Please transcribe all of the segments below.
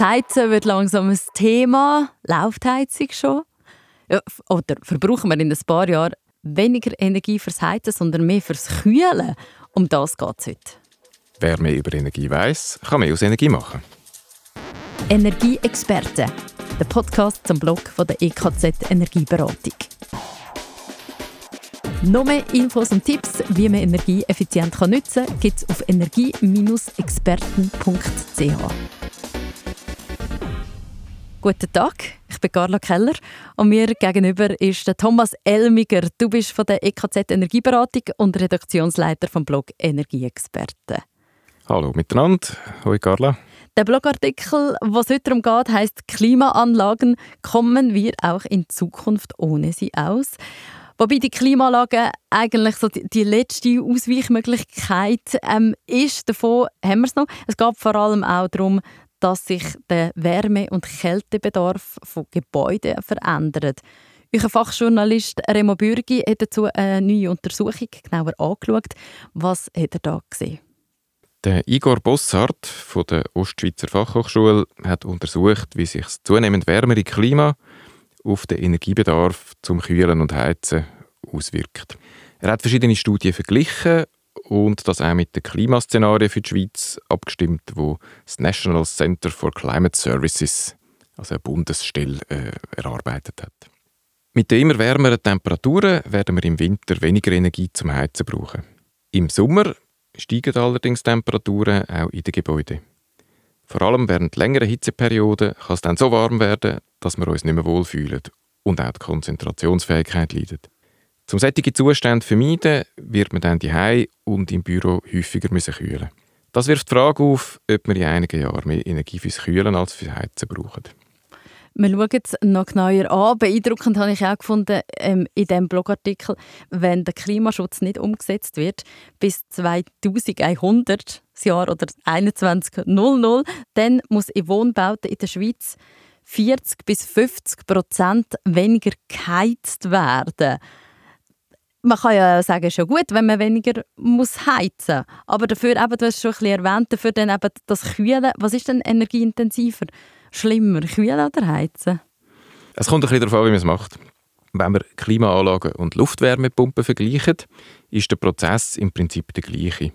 das Heizen wird langsam ein Thema. Läuft Heizung schon? Ja, oder verbrauchen wir in ein paar Jahren weniger Energie fürs Heizen, sondern mehr fürs Kühlen? Um das geht es heute. Wer mehr über Energie weiß, kann mehr aus Energie machen. Energieexperte, der Podcast zum Blog von der EKZ Energieberatung. Noch mehr Infos und Tipps, wie man Energie effizient nutzen kann, gibt es auf energie-experten.ch. Guten Tag, ich bin Carla Keller und mir gegenüber ist der Thomas Elmiger. Du bist von der EKZ Energieberatung und Redaktionsleiter vom Blog Energieexperten. Hallo miteinander, hoi Carla. Der Blogartikel, was heute darum geht, heißt Klimaanlagen. Kommen wir auch in Zukunft ohne sie aus? Wobei die Klimaanlagen eigentlich so die, die letzte Ausweichmöglichkeit ähm, ist. Davon haben wir es noch. Es geht vor allem auch darum, dass sich der Wärme- und Kältebedarf von Gebäuden verändert. Unser Fachjournalist Remo Bürgi hat dazu eine neue Untersuchung genauer angeschaut. Was hat er da gesehen? Der Igor Bossart von der Ostschweizer Fachhochschule hat untersucht, wie sich das zunehmend wärmere Klima auf den Energiebedarf zum Kühlen und Heizen auswirkt. Er hat verschiedene Studien verglichen und das auch mit den Klimaszenarien für die Schweiz abgestimmt, wo das National Center for Climate Services, also eine Bundesstelle, äh, erarbeitet hat. Mit den immer wärmeren Temperaturen werden wir im Winter weniger Energie zum Heizen brauchen. Im Sommer steigen allerdings Temperaturen auch in den Gebäuden. Vor allem während längerer Hitzeperioden kann es dann so warm werden, dass wir uns nicht mehr wohlfühlen und auch die Konzentrationsfähigkeit leidet. Um solche Zustände zu vermeiden, wird man dann die und im Büro häufiger müssen kühlen. Das wirft die Frage auf, ob wir in einigen Jahren mehr Energie fürs Kühlen als fürs Heizen brauchen. Wir schauen es noch genauer an. Beeindruckend habe ich auch gefunden ähm, in diesem Blogartikel, wenn der Klimaschutz nicht umgesetzt wird bis 2100, das Jahr oder 2100, dann muss in Wohnbauten in der Schweiz 40 bis 50 Prozent weniger geheizt werden. Man kann ja sagen, schon gut, wenn man weniger muss heizen muss. Aber dafür, eben, du hast es schon ein bisschen erwähnt, dafür dann eben das Kühlen, was ist denn energieintensiver? schlimmer, kühlen oder heizen? Es kommt ein bisschen darauf an, wie man es macht. Wenn wir Klimaanlagen und Luftwärmepumpen vergleichen, ist der Prozess im Prinzip der gleiche.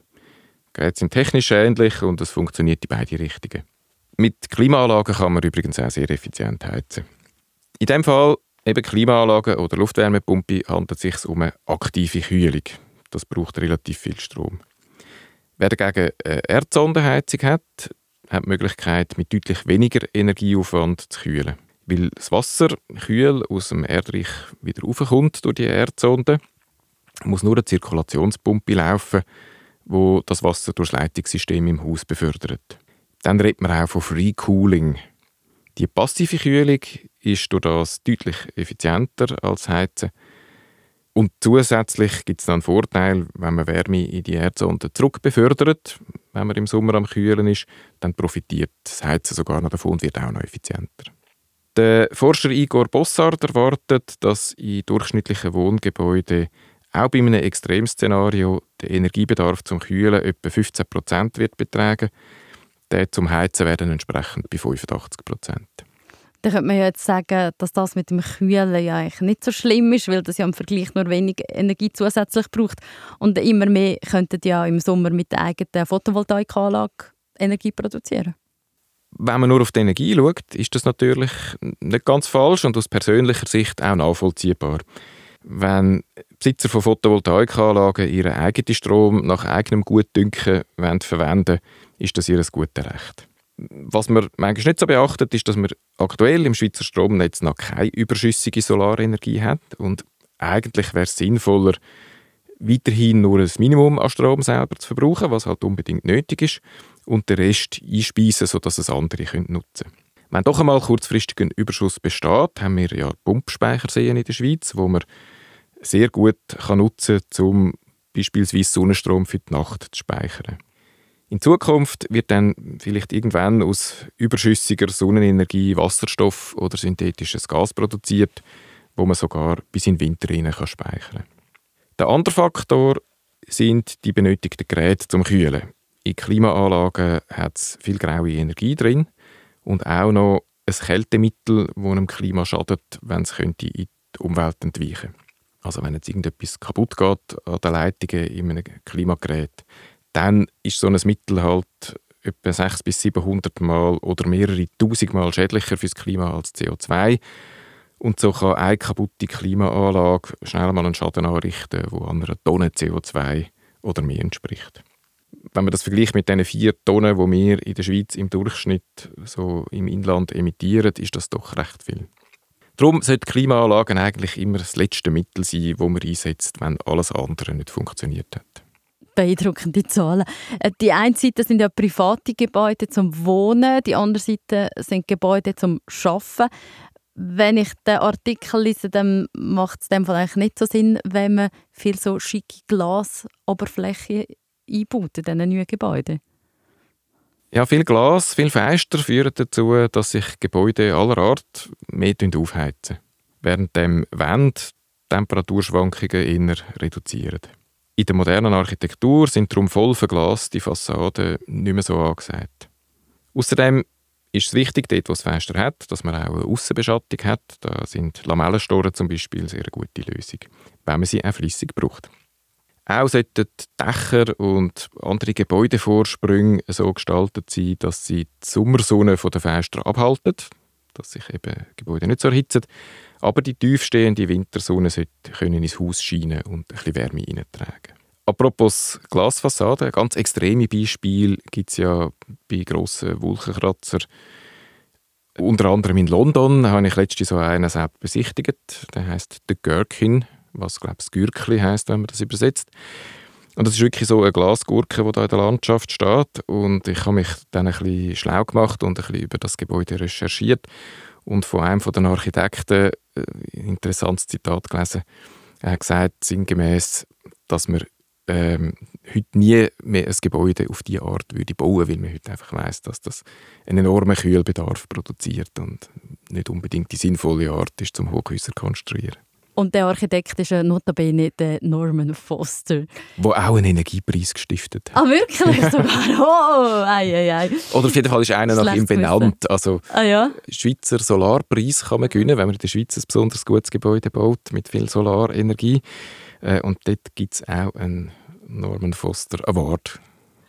Geräte sind technisch ähnlich und es funktioniert in beide Richtungen. Mit Klimaanlagen kann man übrigens auch sehr effizient heizen. In dem Fall eben Klimaanlagen oder Luftwärmepumpe handelt es sich um eine aktive Kühlung. Das braucht relativ viel Strom. Wer dagegen eine Erdsondenheizung hat, hat die Möglichkeit, mit deutlich weniger Energieaufwand zu kühlen. Weil das Wasser kühl aus dem Erdreich wieder raufkommt durch die Erdsonde, muss nur eine Zirkulationspumpe laufen, wo das Wasser durch das Leitungssystem im Haus befördert. Dann redet man auch von Free Cooling. Die passive Kühlung ist durch das deutlich effizienter als Heizen und zusätzlich gibt es dann einen Vorteil, wenn man Wärme in die Erdsonde zurückbefördert, wenn man im Sommer am Kühlen ist, dann profitiert das Heizen sogar noch davon und wird auch noch effizienter. Der Forscher Igor Bossard erwartet, dass in durchschnittlichen Wohngebäuden auch bei einem Extremszenario der Energiebedarf zum Kühlen etwa 15% wird betragen. Der zum Heizen werden entsprechend bei 85%. Dann könnte man ja jetzt sagen, dass das mit dem Kühlen ja eigentlich nicht so schlimm ist, weil das ja im Vergleich nur wenig Energie zusätzlich braucht. Und immer mehr könnten ja im Sommer mit der eigenen Photovoltaikanlage Energie produzieren. Wenn man nur auf die Energie schaut, ist das natürlich nicht ganz falsch und aus persönlicher Sicht auch nachvollziehbar. Wenn Besitzer von Photovoltaikanlagen ihren eigenen Strom nach eigenem Gutdünken verwenden wollen, ist das ihr gutes Recht. Was man manchmal nicht so beachtet, ist, dass man aktuell im Schweizer Stromnetz noch keine überschüssige Solarenergie hat und eigentlich wäre es sinnvoller, weiterhin nur ein Minimum an Strom selber zu verbrauchen, was halt unbedingt nötig ist, und den Rest einspeisen, sodass es andere können nutzen können. Wenn doch einmal kurzfristig ein Überschuss besteht, haben wir ja Pumpspeicherseen in der Schweiz, wo man sehr gut kann nutzen kann, um beispielsweise Sonnenstrom für die Nacht zu speichern. In Zukunft wird dann vielleicht irgendwann aus überschüssiger Sonnenenergie Wasserstoff oder synthetisches Gas produziert, wo man sogar bis in den Winter hinein speichern kann. Der andere Faktor sind die benötigten Geräte zum Kühlen. In Klimaanlagen hat es viel graue Energie drin und auch noch ein Kältemittel, das einem Klima schadet, wenn es könnte in die Umwelt entweichen Also wenn jetzt irgendetwas kaputt geht an den Leitungen in einem Klimagerät, dann ist so ein Mittel halt etwa 600 bis 700 Mal oder mehrere tausend Mal schädlicher fürs Klima als CO2. Und so kann eine kaputte Klimaanlage schnell mal einen Schaden anrichten, der einer Tonne CO2 oder mehr entspricht. Wenn man das vergleicht mit den vier Tonnen, die wir in der Schweiz im Durchschnitt so im Inland emittieren, ist das doch recht viel. Darum sollten Klimaanlagen eigentlich immer das letzte Mittel sein, das man einsetzt, wenn alles andere nicht funktioniert hat beeindruckende Zahlen. Äh, die eine Seite sind ja private Gebäude zum Wohnen, die andere Seite sind Gebäude zum Schaffen. Wenn ich den Artikel lese, dann macht es dem eigentlich nicht so Sinn, wenn man viel so schicke Glasoberfläche einbaut in diesen neuen Gebäuden. Ja, viel Glas, viel Fenster führen dazu, dass sich Gebäude aller Art mehr aufheizen, während dem Wände Temperaturschwankungen eher reduzieren. In der modernen Architektur sind darum voll verglaste Fassaden nicht mehr so angesagt. Außerdem ist es wichtig, dort, wo es Fenster hat, dass man auch eine Aussenbeschattung hat. Da sind Lamellenstoren zum Beispiel eine sehr gute Lösung, wenn man sie auch flüssig braucht. Auch sollten Dächer und andere Gebäudevorsprünge so gestaltet sein, dass sie die Sommersonne von den Fenstern abhalten, dass sich eben Gebäude nicht so erhitzen. Aber die tiefstehende Wintersonne sollte können ins Haus scheinen und ein bisschen Wärme reintragen. Apropos Glasfassade, ein ganz extreme Beispiel gibt es ja bei grossen Wolkenkratzer. Unter anderem in London habe ich letztens so einen selbst besichtigt. Der heißt The Gherkin, was glaube ich Gürkli heißt, wenn man das übersetzt. Und das ist wirklich so eine Glasgurke, die da in der Landschaft steht. Und ich habe mich dann ein bisschen schlau gemacht und ein bisschen über das Gebäude recherchiert und von einem von den Architekten ein äh, interessantes Zitat gelesen. Er hat gesagt, sinngemäß, dass man ähm, heute nie mehr ein Gebäude auf diese Art würde bauen, weil man heute einfach weiß, dass das einen enormen Kühlbedarf produziert und nicht unbedingt die sinnvolle Art ist, zum Hochhäuser zu konstruieren. Und der Architekt ist notabene der Norman Foster. Der auch einen Energiepreis gestiftet hat. Ah, wirklich? Sogar? Oh, ei, ei, ei. Oder auf jeden Fall ist einer nach ihm benannt. Also, ah, ja? Schweizer Solarpreis kann man gewinnen, wenn man in der Schweiz ein besonders gutes Gebäude baut mit viel Solarenergie. Äh, und dort gibt es auch einen Norman Foster Award.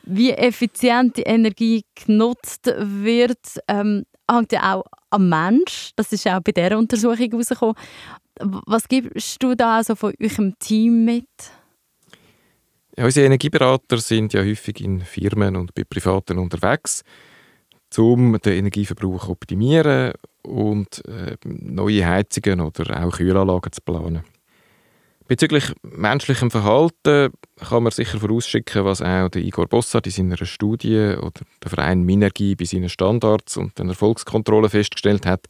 Wie effizient die Energie genutzt wird, ähm, hängt ja auch am Mensch. Das ist auch bei dieser Untersuchung herausgekommen. Was gibst du da also von eurem Team mit? Ja, unsere Energieberater sind ja häufig in Firmen und bei Privaten unterwegs, um den Energieverbrauch zu optimieren und äh, neue Heizungen oder auch Kühlanlagen zu planen. Bezüglich menschlichem Verhalten kann man sicher vorausschicken, was auch der Igor Bossart in seiner Studie oder der Verein Minergie bei seinen Standards und den Erfolgskontrollen festgestellt hat.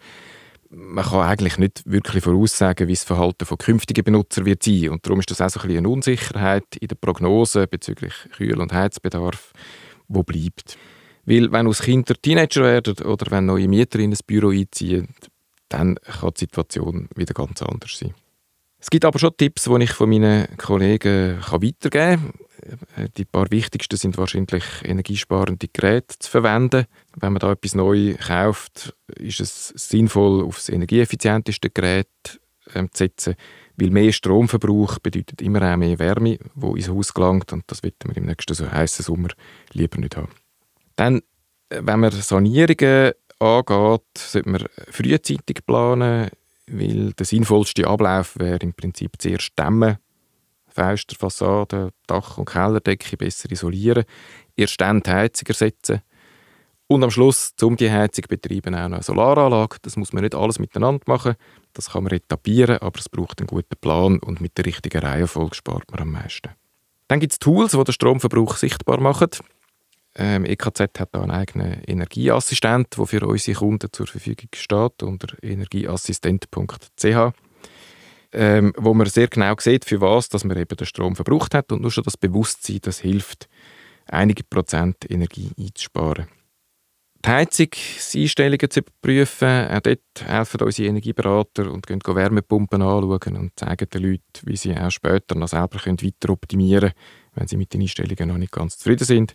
Man kann eigentlich nicht wirklich voraussagen, wie das Verhalten von künftigen Benutzern wird sein. Und darum ist das auch so ein bisschen eine Unsicherheit in der Prognose bezüglich Kühl- und Heizbedarf, wo bleibt. Weil wenn aus Kinder Teenager werden oder wenn neue Mieter in ein Büro einziehen, dann kann die Situation wieder ganz anders sein. Es gibt aber schon Tipps, die ich von meinen Kollegen weitergeben kann. Die paar wichtigsten sind wahrscheinlich energiesparende Geräte zu verwenden. Wenn man da etwas neu kauft, ist es sinnvoll, auf das energieeffizienteste Gerät ähm, zu setzen, weil mehr Stromverbrauch bedeutet immer auch mehr Wärme, die ins Haus gelangt und das wird man im nächsten so heißen Sommer lieber nicht haben. Dann, äh, wenn man Sanierungen angeht, sollte man frühzeitig planen, weil der sinnvollste Ablauf wäre im Prinzip zuerst dämmen, Fenster, Fassaden, Dach- und Kellerdecke besser isolieren, erst dann die Heizung ersetzen und am Schluss, um die Heizung zu betreiben, auch noch eine Solaranlage. Das muss man nicht alles miteinander machen, das kann man etablieren, aber es braucht einen guten Plan und mit der richtigen Reihenfolge spart man am meisten. Dann gibt es Tools, die den Stromverbrauch sichtbar machen. Ähm, EKZ hat da einen eigenen Energieassistent, der für unsere Kunden zur Verfügung steht unter energieassistent.ch, ähm, wo man sehr genau sieht, für was dass man eben den Strom verbraucht hat und nur schon das Bewusstsein, das hilft, einige Prozent Energie einzusparen. Die Heizungseinstellungen zu überprüfen, auch dort helfen unsere Energieberater und gehen Wärmepumpen anschauen und zeigen den Leuten, wie sie auch später noch selber weiter optimieren können, wenn sie mit den Einstellungen noch nicht ganz zufrieden sind.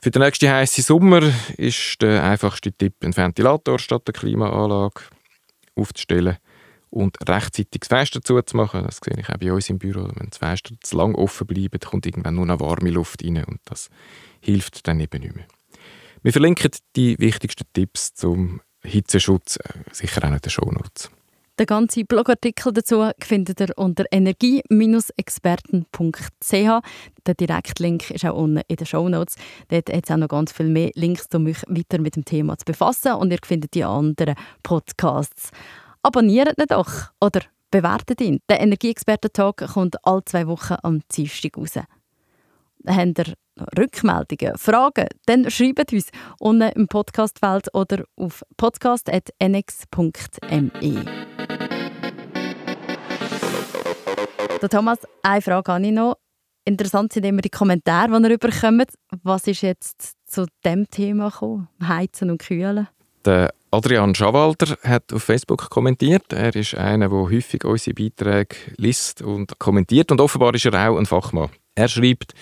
Für den nächsten heißen Sommer ist der einfachste Tipp, einen Ventilator statt der Klimaanlage aufzustellen und rechtzeitig das Fenster zuzumachen. Das sehe ich auch bei uns im Büro. Wenn das Fenster zu lang offen bleibt, kommt irgendwann nur noch warme Luft rein und das hilft dann eben nicht mehr. Wir verlinken die wichtigsten Tipps zum Hitzeschutz äh, sicher auch in den Shownotes. Den ganzen Blogartikel dazu findet ihr unter energie-experten.ch. Der Direktlink ist auch unten in den Shownotes. Dort hat es auch noch ganz viel mehr Links, um euch weiter mit dem Thema zu befassen. Und ihr findet die anderen Podcasts. Abonniert ihn doch oder bewertet ihn. Der Energieexperten-Talk kommt alle zwei Wochen am Dienstag raus. Habt ihr Rückmeldungen, Fragen, dann schreibt uns unten im Podcastfeld oder auf podcast.nx.me. Thomas, eine Frage habe ich noch. Interessant sind immer die Kommentare, die ihr bekommt. Was ist jetzt zu dem Thema gekommen? Heizen und Kühlen? Der Adrian Schawalter hat auf Facebook kommentiert. Er ist einer, der häufig unsere Beiträge liest und kommentiert. Und offenbar ist er auch ein Fachmann. Er schreibt,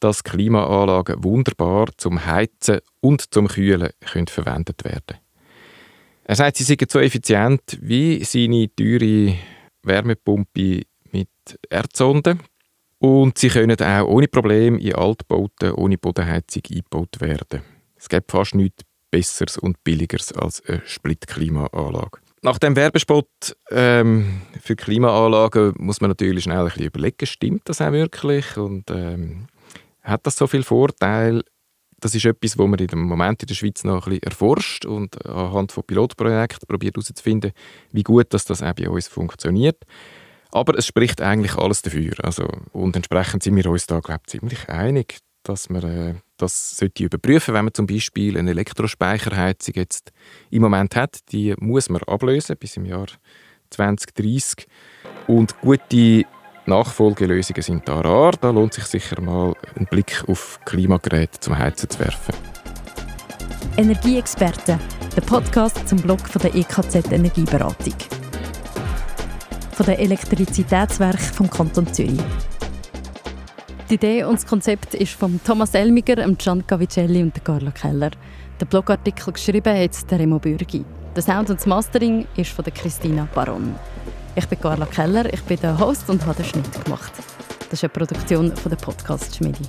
dass Klimaanlagen wunderbar zum Heizen und zum Kühlen können verwendet werden Er sagt, sie seien so effizient wie seine teure Wärmepumpe mit Erdsonde und sie können auch ohne Probleme in Altbauten ohne Bodenheizung eingebaut werden. Es gibt fast nichts Besseres und Billigeres als eine Split-Klimaanlage. Nach dem Werbespot ähm, für Klimaanlagen muss man natürlich schnell ein bisschen überlegen, stimmt das auch wirklich? Und ähm, hat das so viel Vorteil? Das ist etwas, wo man im Moment in der Schweiz noch ein bisschen erforscht und anhand von Pilotprojekten probiert herauszufinden, wie gut das, das auch bei uns funktioniert. Aber es spricht eigentlich alles dafür. Also, und entsprechend sind wir uns da, glaube ich, ziemlich einig, dass man äh, das sollte überprüfen, wenn man zum Beispiel eine Elektrospeicherheizung jetzt im Moment hat. Die muss man ablösen bis im Jahr 2030. Und gute Nachfolgelösungen sind da rar. Da lohnt sich sicher mal einen Blick auf Klimageräte zum Heizen zu werfen. Energieexperten, der Podcast zum Blog von der EKZ Energieberatung. Von der Elektrizitätswerk vom Kanton Zürich. Die Idee und das Konzept ist von Thomas Elmiger, Gian Cavicelli und Carlo Keller. Der Blogartikel geschrieben hat der Remo Bürgi. Der Sound und das Mastering ist von Christina Baron. Ich bin Carla Keller, ich bin der Host und habe den Schnitt gemacht. Das ist eine Produktion von der Podcast Schmiedi.